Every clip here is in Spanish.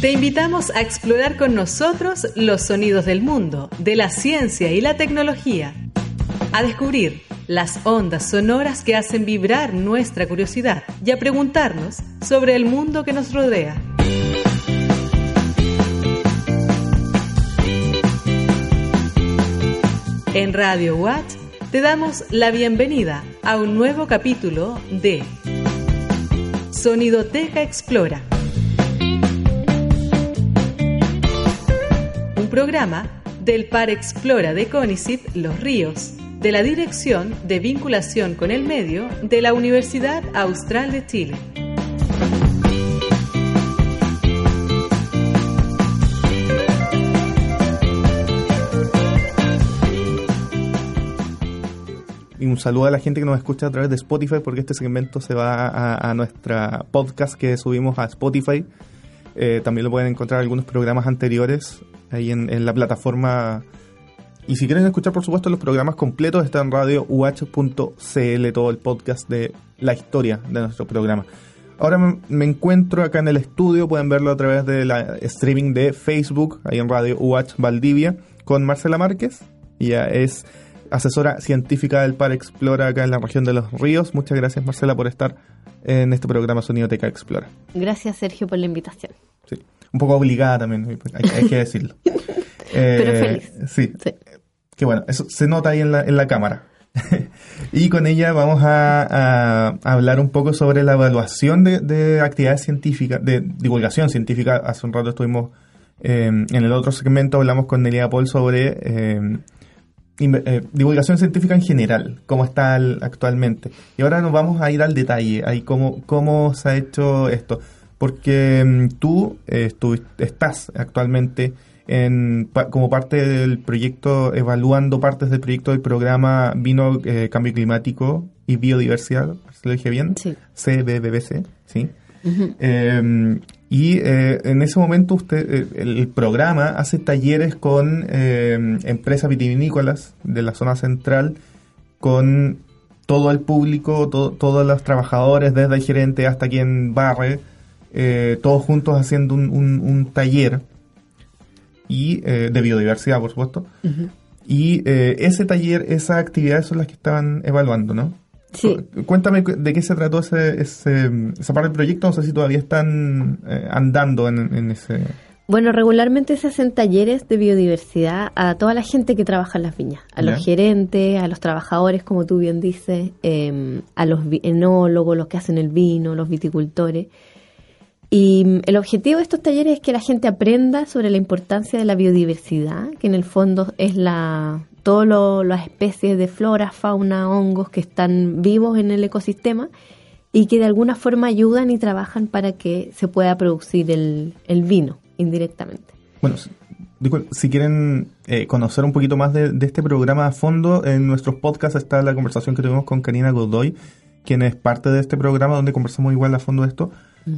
Te invitamos a explorar con nosotros los sonidos del mundo, de la ciencia y la tecnología. A descubrir las ondas sonoras que hacen vibrar nuestra curiosidad y a preguntarnos sobre el mundo que nos rodea. En Radio Watch te damos la bienvenida a un nuevo capítulo de Sonidoteca Explora. Programa del Par Explora de CONICIT Los Ríos, de la Dirección de Vinculación con el Medio de la Universidad Austral de Chile. Y un saludo a la gente que nos escucha a través de Spotify, porque este segmento se va a, a nuestra podcast que subimos a Spotify. Eh, también lo pueden encontrar algunos programas anteriores ahí en, la plataforma. Y si quieren escuchar, por supuesto, los programas completos, está en radio uh.cl, todo el podcast de la historia de nuestro programa. Ahora me, me, encuentro acá en el estudio, pueden verlo a través de la streaming de Facebook, ahí en Radio UH Valdivia, con Marcela Márquez. Ella es asesora científica del Par Explora acá en la región de los ríos. Muchas gracias Marcela por estar en este programa Sonidoteca Explora. Gracias Sergio por la invitación. Un poco obligada también, hay, hay que decirlo. eh, Pero feliz. Sí. sí. Que bueno, eso se nota ahí en la, en la cámara. y con ella vamos a, a, a, hablar un poco sobre la evaluación de, de, actividades científicas, de divulgación científica. Hace un rato estuvimos eh, en el otro segmento, hablamos con Nelia Paul sobre eh, eh, divulgación científica en general, cómo está el, actualmente. Y ahora nos vamos a ir al detalle, ahí cómo, cómo se ha hecho esto. Porque um, tú eh, estás actualmente en, como parte del proyecto, evaluando partes del proyecto del programa Vino, eh, Cambio Climático y Biodiversidad, ¿se lo dije bien? Sí. CBBBC, ¿sí? Uh -huh. eh, y eh, en ese momento usted el programa hace talleres con eh, empresas vitivinícolas de la zona central, con todo el público, to todos los trabajadores, desde el gerente hasta quien barre, eh, todos juntos haciendo un, un, un taller y eh, de biodiversidad, por supuesto. Uh -huh. Y ese taller, esas actividades son las que estaban evaluando, ¿no? Sí. Cuéntame de qué se trató ese, ese, esa parte del proyecto, no sé si todavía están eh, andando en, en, ese... Bueno, regularmente se hacen talleres de biodiversidad a toda la gente que trabaja en las viñas, a los gerentes, a los trabajadores, como tú bien dices, eh, a los enólogos, los que hacen el vino, los viticultores. Y el objetivo de estos talleres es que la gente aprenda sobre la importancia de la biodiversidad, que en el fondo es la todas las especies de flora, fauna, hongos que están vivos en el ecosistema y que de alguna forma ayudan y trabajan para que se pueda producir el, el vino indirectamente. Bueno, si quieren eh, conocer un poquito más de, de, este programa a fondo, en nuestros podcasts está la conversación que tuvimos con Karina Godoy, quien es parte de este programa donde conversamos igual a fondo de esto.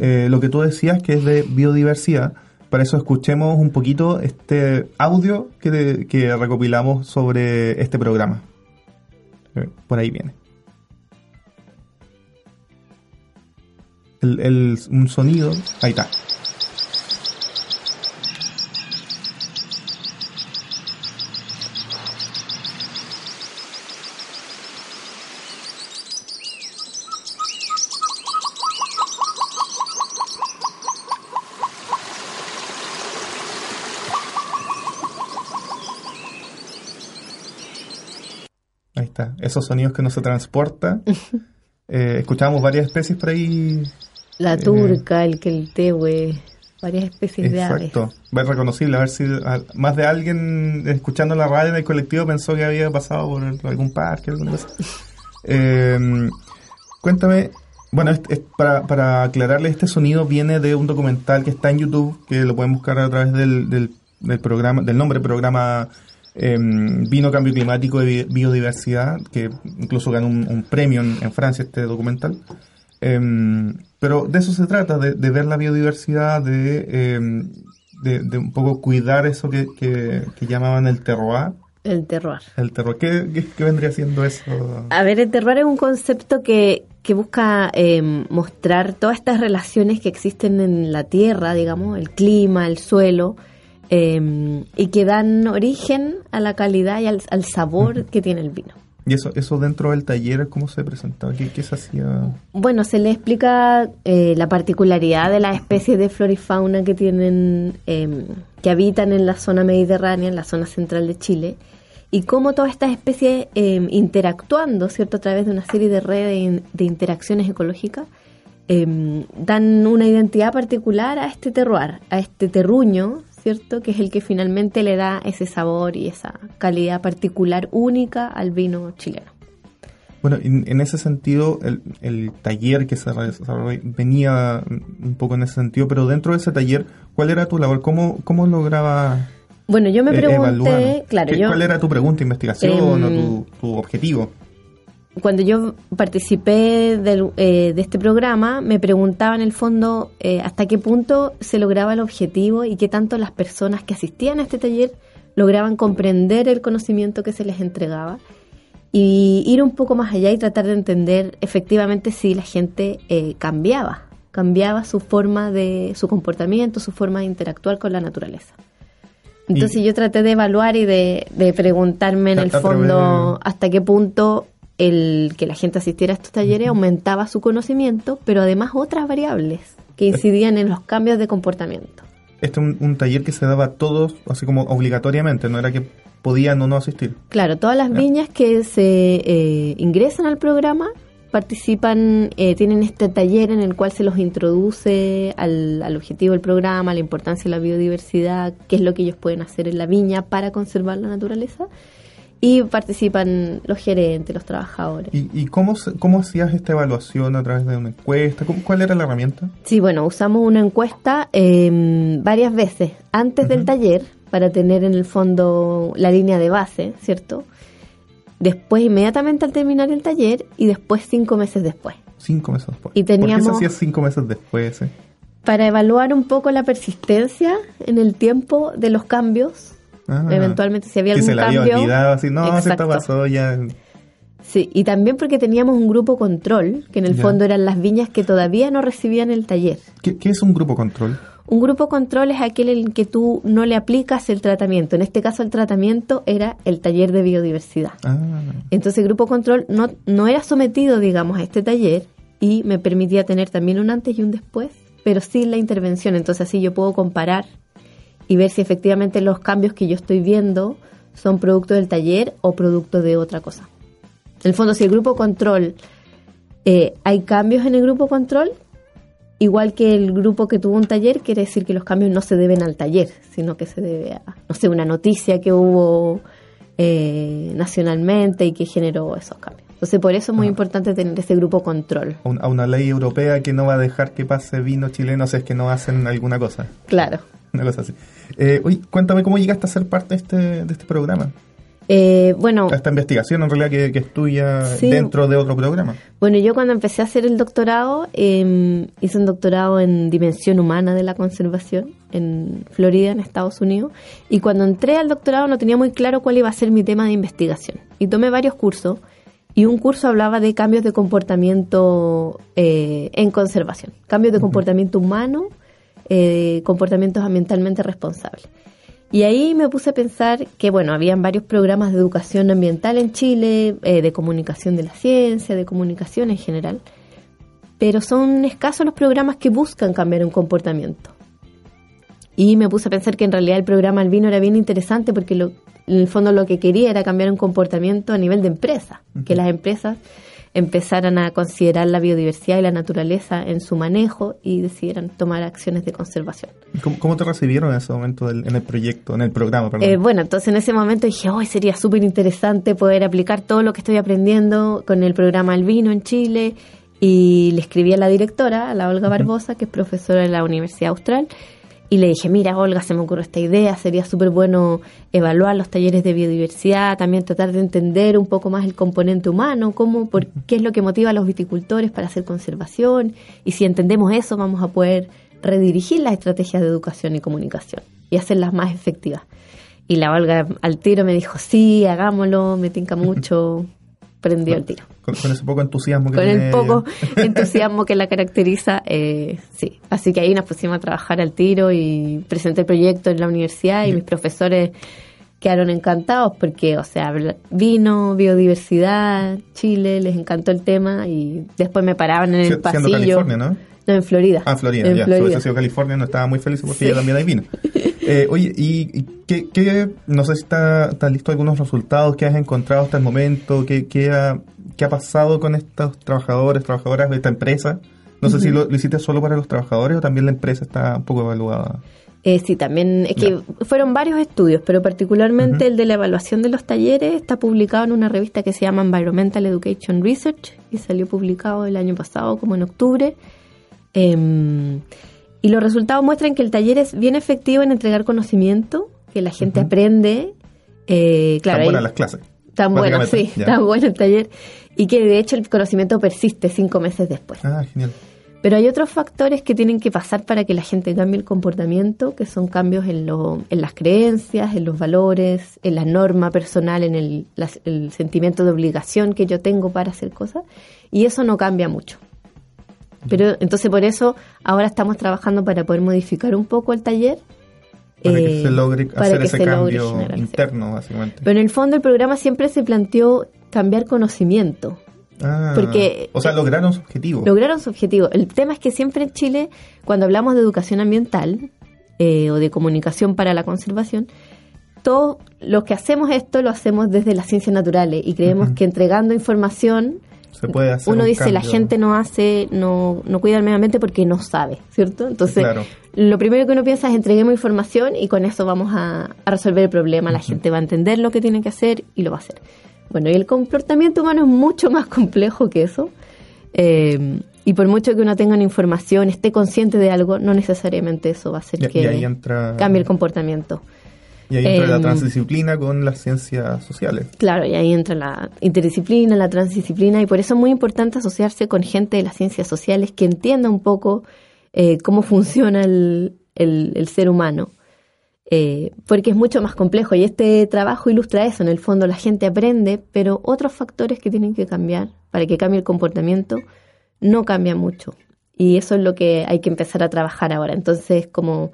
Eh, lo que tú decías que es de biodiversidad, para eso escuchemos un poquito este audio que, que recopilamos sobre este programa. Por ahí viene. El, el, un sonido. Ahí está. Esos sonidos que no se transporta. eh, escuchábamos varias especies por ahí. La turca, eh, el queltehue, varias especies exacto. de aves. Exacto, reconocible, a ver si más de alguien escuchando la radio en el colectivo pensó que había pasado por algún parque, alguna cosa. eh, cuéntame, bueno, es, es para, para aclararle, este sonido viene de un documental que está en YouTube, que lo pueden buscar a través del, del, del programa, del nombre programa eh, Vino Cambio Climático y Biodiversidad, que incluso ganó un, un premio en, en, Francia este documental. Eh, pero de eso se trata, de, de ver la biodiversidad, de, eh, de, de, un poco cuidar eso que, que, que llamaban el terroir. El terroir. El terroir. ¿Qué, ¿Qué, qué, vendría siendo eso? A ver, el terroir es un concepto que que busca eh, mostrar todas estas relaciones que existen en la tierra, digamos, el clima, el suelo, eh, y que dan origen a la calidad y al, sabor que tiene el vino. ¿Y eso, eso dentro del taller cómo se presentaba? ¿Qué, qué se hacía? Bueno, se le explica eh, la particularidad de las especies de flora y fauna que tienen, em, que habitan en la zona mediterránea, en la zona central de Chile, y cómo todas estas especies em, interactuando, ¿cierto?, a través de una serie de redes de interacciones ecológicas, em, dan una identidad particular a este terroir, a este terruño, ¿cierto? Que es el que finalmente le da ese sabor y esa calidad particular única al vino chileno. Bueno, en, ese sentido, el, taller que se venía un poco en ese sentido, pero dentro de ese taller, ¿cuál era tu labor? ¿Cómo, cómo lograba bueno, yo me eh, pregunté, claro, ¿Cuál era tu pregunta, investigación o em, tu objetivo? Cuando yo participé eh, de este programa, me preguntaba en el fondo eh, hasta qué punto se lograba el objetivo y qué tanto las personas que asistían a este taller lograban comprender el conocimiento que se les entregaba y ir un poco más allá y tratar de entender efectivamente si la gente eh, cambiaba, cambiaba su forma de, su comportamiento, su forma de interactuar con la naturaleza. Entonces yo traté de evaluar y de, de preguntarme en el fondo hasta qué punto el que la gente asistiera a estos talleres aumentaba su conocimiento, pero además otras variables que incidían en los cambios de comportamiento. Este es un, taller que se daba a todos, así como obligatoriamente, no era que podían o no asistir. Claro, todas las viñas que se eh, ingresan al programa participan, eh, tienen este taller en el cual se los introduce al, al, objetivo del programa, la importancia de la biodiversidad, qué es lo que ellos pueden hacer en la viña para conservar la naturaleza y participan los gerentes, los trabajadores. ¿Y, cómo, cómo hacías esta evaluación a través de una encuesta? ¿Cuál era la herramienta? Sí, bueno, usamos una encuesta eh, varias veces antes del taller para tener en el fondo la línea de base, ¿cierto? Después, inmediatamente al terminar el taller y después cinco meses después. Cinco meses después. Y teníamos, ¿Por qué se hacía cinco meses después? Eh? Para evaluar un poco la persistencia en el tiempo de los cambios Ah. Eventualmente, si había algún se cambio. Había olvidado, así, no, esto pasó ya. Sí, y también porque teníamos un grupo control, que en el fondo eran las viñas que todavía no recibían el taller. ¿Qué, es un grupo control? Un grupo control es aquel en que tú no le aplicas el tratamiento. En este caso, el tratamiento era el taller de biodiversidad. Ah. Entonces, el grupo control no, no era sometido, digamos, a este taller y me permitía tener también un antes y un después, pero sin la intervención. Entonces, así yo puedo comparar y ver si efectivamente los cambios que yo estoy viendo son producto del taller o producto de otra cosa. En el fondo, si el grupo control, eh, hay cambios en el grupo control, igual que el grupo que tuvo un taller, quiere decir que los cambios no se deben al taller, sino que se debe a, no sé, una noticia que hubo eh, nacionalmente y que generó esos cambios. Entonces, por eso es muy importante tener ese grupo control. A una ley europea que no va a dejar que pase vino chileno si es que no hacen alguna cosa. Claro. Una cosa así. Eh, cuéntame cómo llegaste a ser parte de este, de este programa. Eh, bueno, esta investigación en realidad que, que es tuya dentro de otro programa. Bueno, yo cuando empecé a hacer el doctorado, eh, hice un doctorado en dimensión humana de la conservación en Florida, en Estados Unidos, y cuando entré al doctorado no tenía muy claro cuál iba a ser mi tema de investigación. Y tomé varios cursos, y un curso hablaba de cambios de comportamiento eh, en conservación, cambios de comportamiento humano eh, comportamientos ambientalmente responsables. Y ahí me puse a pensar que, bueno, habían varios programas de educación ambiental en Chile, eh, de comunicación de la ciencia, de comunicación en general, pero son escasos los programas que buscan cambiar un comportamiento. Y me puse a pensar que en realidad el programa Albino era bien interesante porque lo, en el fondo lo que quería era cambiar un comportamiento a nivel de empresa, que las empresas empezaran a considerar la biodiversidad y la naturaleza en su manejo y decidieran tomar acciones de conservación. ¿Cómo, te recibieron en ese momento en el proyecto, en el programa? Eh, bueno, entonces en ese momento dije, hoy sería súper interesante poder aplicar todo lo que estoy aprendiendo con el programa Albino en Chile y le escribí a la directora, a la Olga Barbosa, que es profesora de la Universidad Austral, y le dije, mira, Olga, se me ocurrió esta idea, sería súper bueno evaluar los talleres de biodiversidad, también tratar de entender un poco más el componente humano, cómo, por qué es lo que motiva a los viticultores para hacer conservación, y si entendemos eso vamos a poder redirigir las estrategias de educación y comunicación y hacerlas más efectivas. Y la Olga al tiro me dijo, sí, hagámoslo, me tinca mucho, prendió el tiro. Con, ese poco entusiasmo que Con el poco entusiasmo que la caracteriza, eh, sí. Así que ahí nos pusimos a trabajar al tiro y presenté el proyecto en la universidad y mis profesores quedaron encantados porque, o sea, vino, biodiversidad, Chile, les encantó el tema y después me paraban en el pasillo. California, ¿no? No, en Florida. Ah, Florida, ya. Si hubiese sido California, no estaba muy feliz porque ella también ahí vino. Eh, oye, ¿y, qué, no sé si está, está, listo algunos resultados que has encontrado hasta el momento? ¿Qué, qué, ha, qué ha pasado con estos trabajadores, trabajadoras de esta empresa? No sé si lo, lo, hiciste solo para los trabajadores o también la empresa está un poco evaluada. Eh, sí, también es que fueron varios estudios, pero particularmente el de la evaluación de los talleres está publicado en una revista que se llama Environmental Education Research y salió publicado el año pasado, como en octubre. Em, y los resultados muestran que el taller es bien efectivo en entregar conocimiento, que la gente aprende. Eh, claro, tan buenas las clases. Tan bueno, sí, tan bueno el taller. Y que de hecho el conocimiento persiste cinco meses después. Ah, genial. Pero hay otros factores que tienen que pasar para que la gente cambie el comportamiento, que son cambios en, lo, en las creencias, en los valores, en la norma personal, en el, el sentimiento de obligación que yo tengo para hacer cosas. Y eso no cambia mucho. Pero entonces por eso ahora estamos trabajando para poder modificar un poco el taller. Para que se logre hacer ese cambio interno, básicamente. Pero en el fondo el programa siempre se planteó cambiar conocimiento. Ah, porque, o sea, lograron su objetivo. Lograron su objetivo. El tema es que siempre en Chile, cuando hablamos de educación ambiental eh, o de comunicación para la conservación, todo lo que hacemos esto lo hacemos desde las ciencias naturales y creemos que entregando información se puede hacer uno dice la gente no hace no, no cuida el medio ambiente porque no sabe cierto entonces lo primero que uno piensa es entreguemos información y con eso vamos a, resolver el problema. La gente va a entender lo que tiene que hacer y lo va a hacer bueno, y el comportamiento humano es mucho más complejo que eso. Eh, y por mucho que uno tenga una información, esté consciente de algo, no necesariamente eso va a hacer que cambie el comportamiento. Y ahí entra la em, transdisciplina con las ciencias sociales. Claro, y ahí entra la interdisciplina, la transdisciplina, y por eso es muy importante asociarse con gente de las ciencias sociales que entienda un poco eh, cómo funciona el, el ser humano. Eh, porque es mucho más complejo y este trabajo ilustra eso, en el fondo la gente aprende, pero otros factores que tienen que cambiar para que cambie el comportamiento no cambian mucho y eso es lo que hay que empezar a trabajar ahora. Entonces, como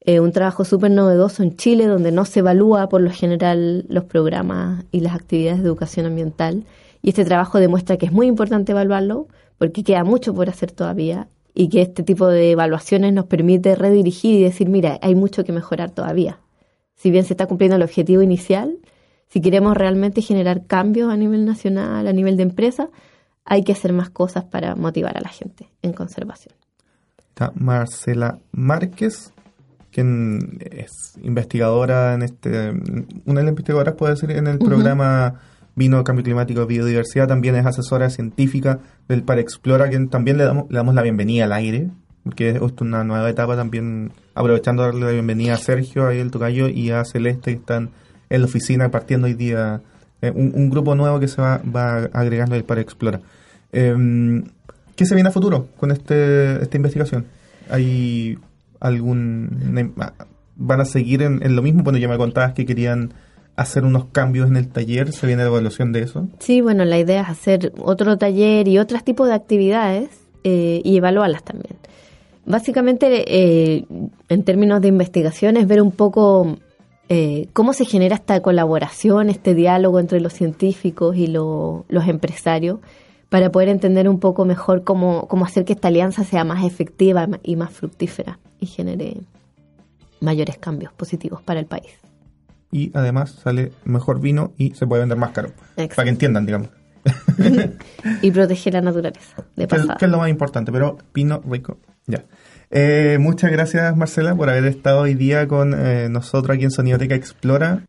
eh, un trabajo súper novedoso en Chile, donde no se evalúa por lo general los programas y las actividades de educación ambiental. Y este trabajo demuestra que es muy importante evaluarlo, porque queda mucho por hacer todavía y que este tipo de evaluaciones nos permite redirigir y decir, mira, hay mucho que mejorar todavía. Si bien se está cumpliendo el objetivo inicial, si queremos realmente generar cambios a nivel nacional, a nivel de empresa, hay que hacer más cosas para motivar a la gente en conservación. Marcela Márquez, quien es investigadora en este, una de las investigadoras puede ser en el programa Vino Cambio Climático Biodiversidad, también es asesora científica del Par Explora, quien también le damos, le damos la bienvenida al aire, porque es una nueva etapa también, aprovechando darle la bienvenida a Sergio, ahí el tocayo, y a Celeste, que están en la oficina partiendo hoy día, eh, un, grupo nuevo que se va, va agregando al Par Explora. Em, ¿Qué se viene a futuro con este, esta investigación? ¿Hay algún... ¿Van a seguir en, lo mismo? Bueno, ya me contabas que querían hacer unos cambios en el taller? ¿Se viene la evaluación de eso? Sí, bueno, la idea es hacer otro taller y otros tipos de actividades eh, y evaluarlas también. Básicamente, eh, en términos de investigación, es ver un poco eh, cómo se genera esta colaboración, este diálogo entre los científicos y los empresarios para poder entender un poco mejor cómo, cómo hacer que esta alianza sea más efectiva y más fructífera y genere mayores cambios positivos para el país y además sale mejor vino y se puede vender más caro. Para que entiendan, digamos. y proteger la naturaleza, de pasada. Que, es lo más importante, pero vino rico, ya. Eh, muchas gracias, Marcela, por haber estado hoy día con eh, nosotros aquí en Sonidoteca Explora.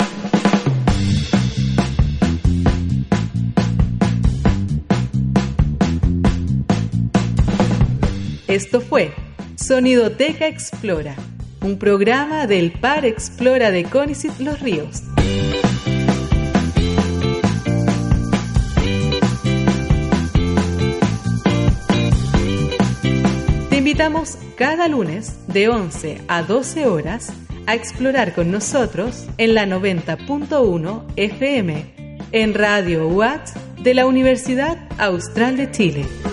Esto fue Sonidoteca Explora un programa del Par Explora de Conicet Los Ríos. Te invitamos cada lunes de 11 a 12 horas a explorar con nosotros en la 90.1 FM en Radio Watts de la Universidad Austral de Chile.